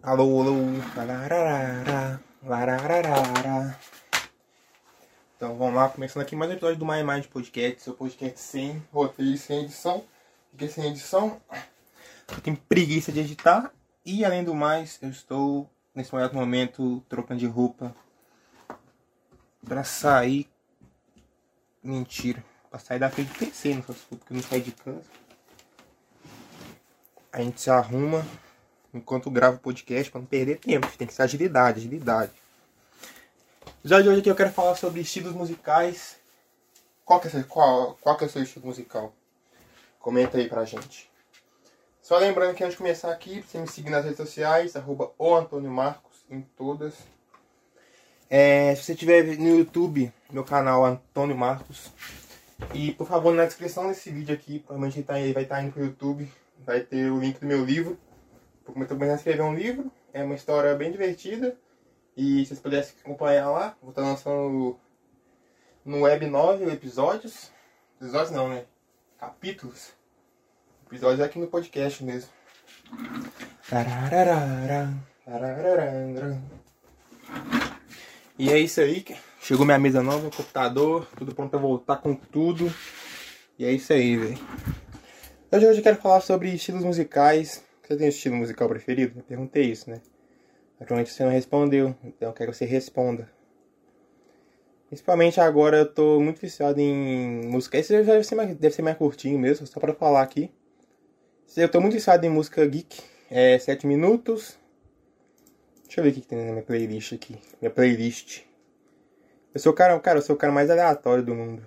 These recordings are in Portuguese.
Alô, alô, lararara, lararara. Então vamos lá, começando aqui mais um episódio do My Mind Podcast, seu podcast sem roteiro sem edição. Porque sem edição, eu tenho preguiça de editar e além do mais, eu estou nesse momento trocando de roupa pra sair. Mentira, pra sair da frente do PC, não faço porque eu não saio de casa. A gente se arruma enquanto gravo o podcast para não perder tempo. Tem que ser agilidade, agilidade. Já de hoje aqui eu quero falar sobre estilos musicais. Qual que é, qual, qual que é o seu estilo musical? Comenta aí pra gente. Só lembrando que antes de começar aqui, você me seguir nas redes sociais, arroba o Antônio Marcos, em todas. É, se você estiver no YouTube, meu canal Antônio Marcos. E por favor, na descrição desse vídeo aqui, provavelmente ele vai estar indo pro YouTube, vai ter o link do meu livro eu estou começando a escrever um livro, é uma história bem divertida. E se vocês pudessem acompanhar lá, vou estar lançando no web 9 episódios. Episódios não, né? Capítulos. Episódios aqui no podcast mesmo. E é isso aí. Chegou minha mesa nova, computador, tudo pronto pra voltar com tudo. E é isso aí, velho. Hoje eu quero falar sobre estilos musicais você tem estilo musical preferido? Eu perguntei isso, né? Naturalmente você não respondeu, então eu quero que você responda. Principalmente agora eu tô muito viciado em música. Esse deve ser mais, deve ser mais curtinho mesmo, só pra falar aqui. Eu tô muito viciado em música geek. É 7 minutos. Deixa eu ver o que, que tem na minha playlist aqui. Minha playlist. Eu sou o cara, cara, eu sou o cara mais aleatório do mundo.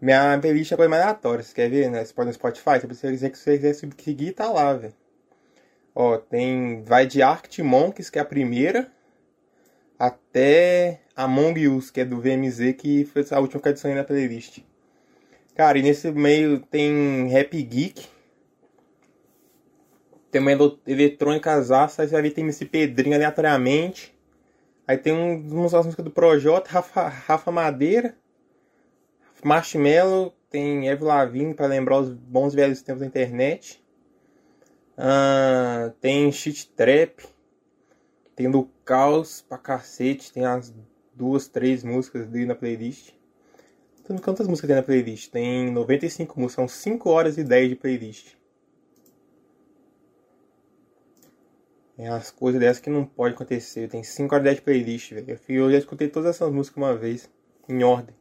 Minha playlist é coisa mais aleatória. Você quer ver, né? Você pode no Spotify. Se você quiser que você quiser seguir, tá lá, velho. Ó, tem. Vai de Arctic Monkeys, que é a primeira. Até Among Us, que é do VMZ, que foi a última que adicionei na playlist. Cara, e nesse meio tem Rap Geek. Tem uma eletrônica aí você vai ver tem esse Pedrinho aleatoriamente. Aí tem um, umas músicas do Projota, Rafa, Rafa Madeira. Marshmallow, tem Eve Lavigne para lembrar os bons velhos tempos da internet. Uh, tem Shit Trap. Tem Lucaus pra cacete. Tem as duas, três músicas dele na playlist. Então, quantas músicas tem na playlist? Tem 95 músicas, são 5 horas e 10 de playlist. É as coisas dessas que não pode acontecer. Tem 5 horas e 10 de playlist, velho. Eu já escutei todas essas músicas uma vez, em ordem.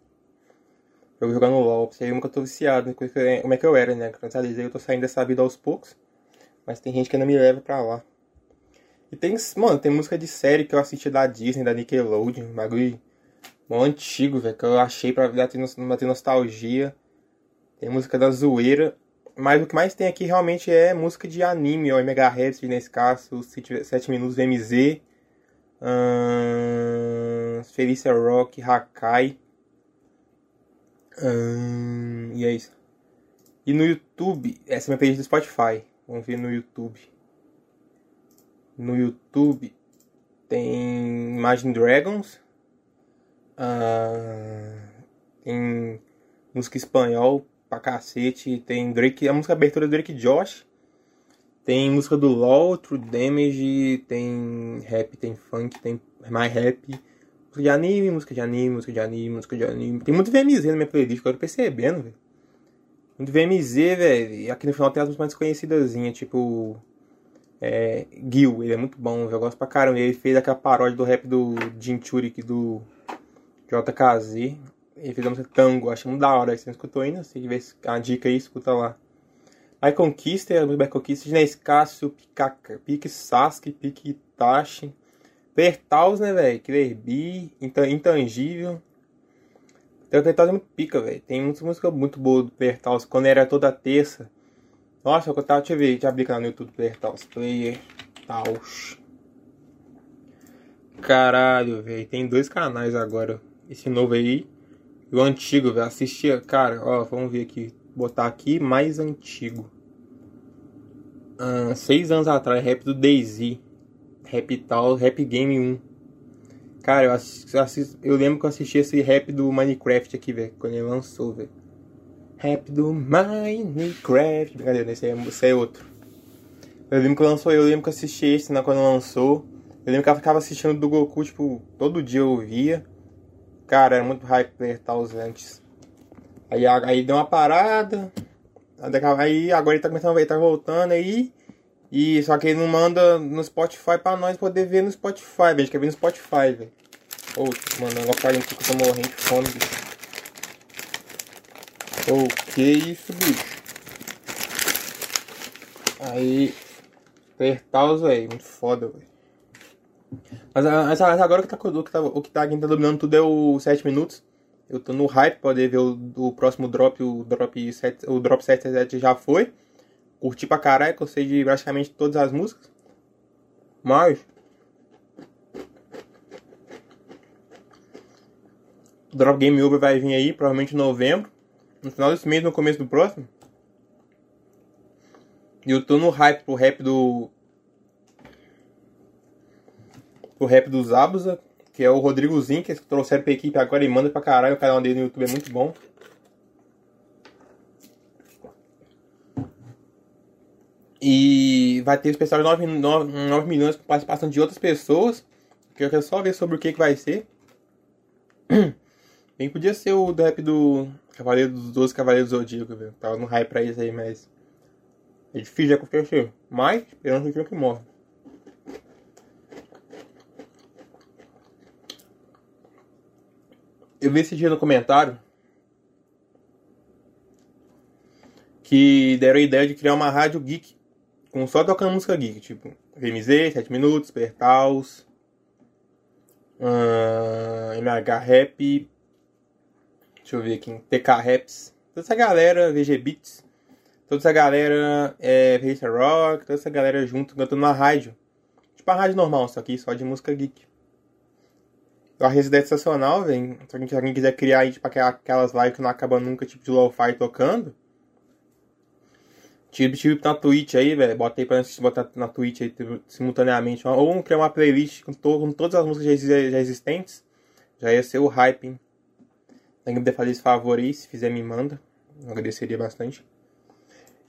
Eu jogando LOL, pra você ver que eu tô viciado, né? como é que eu era, né? Como eu tô saindo dessa vida aos poucos. Mas tem gente que ainda me leva pra lá. E tem, mano, tem música de série que eu assisti da Disney, da Nickelodeon, um bagulho mó antigo, velho, que eu achei pra bater nostalgia. Tem música da zoeira. Mas o que mais tem aqui realmente é música de anime, ó, Megahertz, nesse caso, 7 minutos VMZ, hum, Felicia Rock, Hakai. Hum, e é isso. E no YouTube, essa é minha playlist do Spotify. Vamos ver no YouTube. No YouTube tem Imagine Dragons. Uh, tem música espanhol pra cacete. Tem Drake, a música abertura do Drake Josh. Tem música do LOL, True Damage. Tem rap, tem funk, tem My Rap. Música de anime, música de anime, música de anime, música de anime. Tem muito VMZ na minha playlist, que eu tô percebendo, velho. Muito VMZ, velho. E aqui no final tem as músicas mais conhecidas, tipo. É, Gil, ele é muito bom, eu gosto pra caramba. Ele fez aquela paródia do rap do Jim Churik do JKZ. Ele fez a música Tango, acho muito da hora. Você não escutou ainda? Se tiver a dica aí, escuta lá. My Conquista, a música Conquista, Nescácio, Picaca, Pique Sasuke, Pique Itachi. Pertaus, né, velho? Killer Bee, Intangível. Tem o Pertaus é muito pica, velho. Tem muitas músicas muito boas do Pertaus. Quando era toda terça. Nossa, eu tava, deixa eu ver, deixa eu abrir canal no YouTube do Pertaus. Player Taus. Caralho, velho. Tem dois canais agora. Esse novo aí. E o antigo, velho. Assistia, cara, ó, vamos ver aqui. Botar aqui mais antigo. Ah, seis anos atrás, rap do Daisy. Rap tal, Rap Game 1. Cara, eu, assisto, eu lembro que eu assisti esse rap do Minecraft aqui, velho, quando ele lançou, velho. Rap do Minecraft. Brincadeira, esse é, esse é outro. Eu lembro que lançou, eu lembro que assisti esse né, quando lançou. Eu lembro que eu ficava assistindo do Goku, tipo, todo dia eu via. Cara, era muito hype apertar os antes. Aí, aí deu uma parada. Aí agora ele tá começando a ver, tá voltando aí. E só que ele não manda no Spotify pra nós poder ver no Spotify, velho. Quer ver no Spotify, velho. Ô, oh, mano, agora pra aqui que eu tô morrendo de fome, bicho. Ô, oh, que isso, bicho. Aí. Apertar os, velho. Muito foda, velho. Mas, mas, agora o que, tá, o, que tá, o que tá aqui tá dominando tudo é o 7 minutos. Eu tô no hype pra poder ver o, o próximo drop, o drop 7, o drop 77 já foi. Curti pra caralho, gostei de praticamente todas as músicas. Mas. Drop Game Over vai vir aí, provavelmente em novembro. No final desse mês, no começo do próximo. E eu tô no hype pro rap do. Pro rap do Zabuza, que é o Rodrigozinho, que trouxeram pra equipe agora e manda pra caralho. O canal dele no YouTube é muito bom. E vai ter especial de 9, 9, 9 milhões com participação de outras pessoas. Que eu quero só ver sobre o que, que vai ser. Bem, podia ser o rap do Cavaleiro dos 12 Cavaleiros do Zodíaco, velho. Tava no hype pra isso aí, mas. É difícil de acontecer. Mas, esperando que o que morre. Eu vi esse dia no comentário que deram a ideia de criar uma rádio geek com só tocando música geek, tipo VMZ, 7 minutos, Pertaus, uh, MH Rap, deixa eu ver aqui, TK Raps, toda essa galera, VG Beats, toda essa galera, é, Rock, toda essa galera junto cantando na rádio. Tipo a rádio normal, só que só de música geek. Eu acho ideia sensacional, velho. Se alguém quiser criar aí, tipo, aquelas lives que não acabam nunca, tipo de lo-fi tocando, Tive, tive na Twitch aí, velho. Botei pra assistir, botar na Twitch aí simultaneamente. Ou criar uma playlist com, to, com todas as músicas já, já, existentes. Já ia ser o hype, hein? Tem que fazer esse favor aí, se fizer me manda. Eu agradeceria bastante.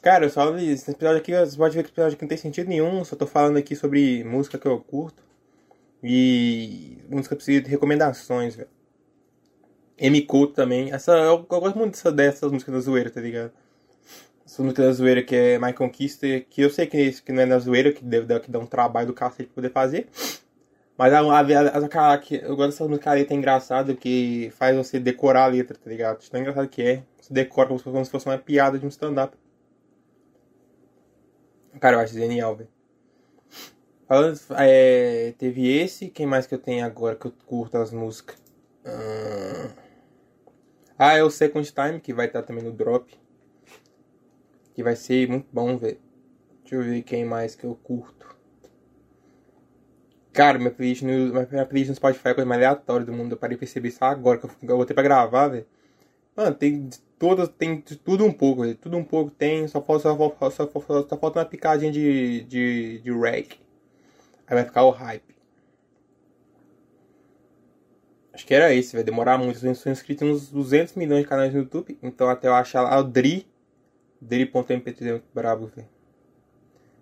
Cara, eu só esse episódio aqui, você pode ver que esse episódio aqui não tem sentido nenhum. Só tô falando aqui sobre música que eu curto. E música precisa de recomendações, velho. M Cult também. Essa, eu, eu gosto muito dessa, dessas músicas da zoeira, tá ligado? Música da zoeira que é My Conquista, que eu sei que, isso, que não é na zoeira, que deve que dá um trabalho do cacete pra poder fazer. Mas a, a, a, a, eu gosto dessa música, letra é engraçada, que faz você decorar a letra, tá ligado? Tão engraçado que é. Você decora como se, como se fosse uma piada de um stand-up. Cara, eu acho genial, velho. Falando, é, teve esse, quem mais que eu tenho agora que eu curto as músicas? Ah, é o Second Time, que vai estar também no Drop. Que vai ser muito bom, velho. Deixa eu ver quem mais que eu curto. Cara, minha playlist no, minha playlist no Spotify é a coisa mais aleatória do mundo. Eu parei de perceber isso agora que eu, eu botei pra gravar, velho. Mano, tem todas, tem tudo um pouco. Tudo um pouco tem. Só falta, só, só, só, só, só falta uma picadinha de, de, de reg. Aí vai ficar o hype. Acho que era esse, vai demorar muito. Eu sou inscrito em uns 200 milhões de canais no YouTube. Então até eu achar lá o Dri Dele.mp3 é muito brabo, velho.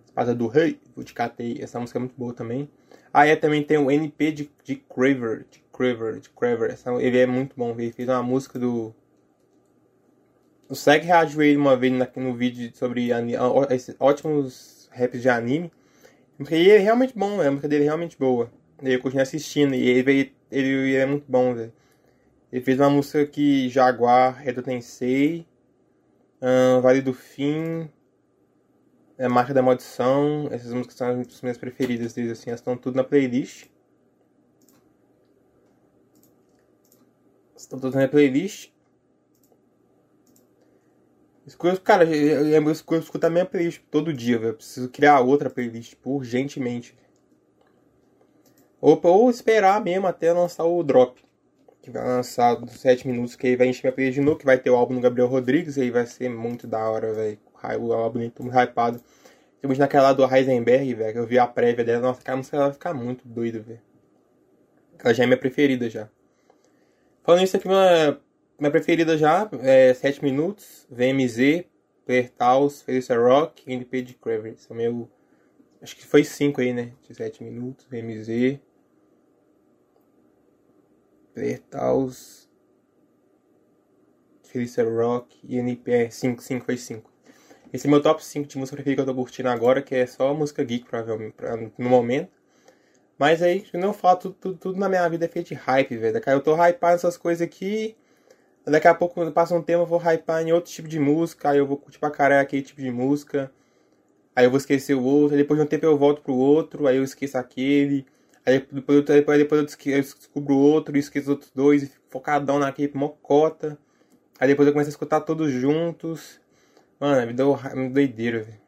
Espada do Rei, vou te catei. Essa música é muito boa também. Ah, é, também tem o NP de, de Craver. De Craver, de Craver. Essa, ele é muito bom, velho. Fez uma música do. O Seg reagiu ele uma vez na, no vídeo sobre esses ótimos raps de anime. E ele é realmente bom, a música dele é realmente boa. Eu continuei assistindo e ele, ele, ele é muito bom, velho. Ele fez uma música que Jaguar, Redo Tensei Vale do Fim, é Marca da Maldição, essas músicas são as minhas preferidas deles, assim, elas estão tudo na playlist. Estão todas na playlist. Escuta, cara, eu, escuto a minha playlist todo dia, velho. Preciso criar outra playlist, tipo, urgentemente. Ou, ou esperar mesmo até lançar o drop que vai lançar dos 7 minutos, que aí vai encher minha playlist de novo, que vai ter o álbum do Gabriel Rodrigues, aí vai ser muito da hora, velho. O álbum muito hypado. Temos naquela do Heisenberg, velho, que eu vi a prévia dela, nossa, aquela música vai ficar muito doida, velho. Ela já é minha preferida já. Falando isso aqui, minha, minha preferida já é 7 minutos, VMZ, Pertaus, Felicia Rock e NP de Craven. São meu Acho que foi 5 aí, né? 17 minutos. MZ. Playertaus. Felicia Rock. E NP. 5, 5 foi 5. Esse é meu top 5 de música preferida que eu tô curtindo agora, que é só música geek, provavelmente, no momento. Mas aí, não falo, tudo, tudo, tudo, na minha vida é feito de hype, velho. Daqui eu tô hypando essas coisas aqui. Daqui a pouco, quando passa um tempo, eu vou hypar em outro tipo de música. Aí eu vou curtir pra caralho aquele tipo de música. Aí eu vou esquecer o outro. Depois de um tempo eu volto pro outro. Aí eu esqueço aquele. Aí depois, depois, depois eu descubro outro esqueço os outros dois. E fico focadão naquele mocota. Aí depois eu começo a escutar todos juntos. Mano, me deu me doideira, velho.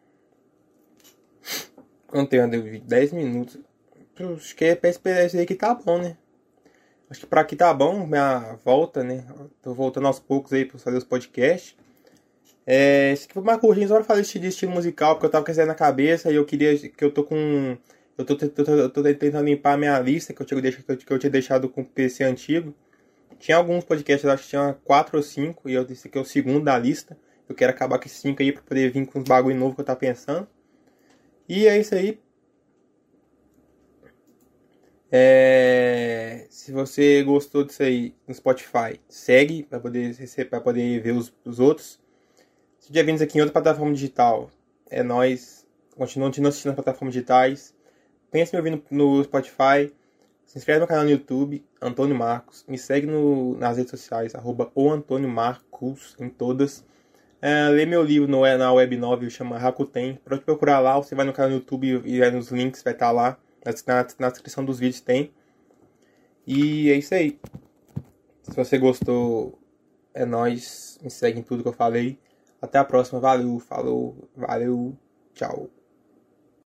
Quanto tempo deu? 10 minutos. Acho que é pra esperar isso aí que tá bom, né? Acho que pra aqui tá bom, minha volta, né? Tô voltando aos poucos aí pra fazer os podcasts. É, esse aqui foi mais curtinho, só pra fazer de estilo musical, porque eu tava com essa na cabeça e eu queria. que eu tô com. Eu tô, tô, tô, tô tentando limpar a minha lista que eu, tinha deixado, que eu tinha deixado com o PC antigo. Tinha alguns podcasts, acho que tinha 4 ou 5, e eu disse que é o segundo da lista. Eu quero acabar com esses 5 aí pra poder vir com uns bagulho novo que eu tava pensando. E é isso aí. É, se você gostou disso aí no Spotify, segue para poder, pra poder ver os, os outros. Se já vindo aqui em outra plataforma digital, é nós. Continuando assistindo as plataformas digitais. Pense me ouvindo no Spotify. Se inscreve no canal no YouTube, Antônio Marcos. Me segue no, nas redes sociais, arroba o Antônio Marcos, em todas. É, lê meu livro no, na web novel, chama Rakuten. Pode procurar lá, você vai no canal no YouTube e vai nos links, vai estar tá lá. Na, na descrição dos vídeos tem. E é isso aí. Se você gostou, é nóis. Me segue em tudo que eu falei. Até a próxima. Valeu, falou, valeu, tchau.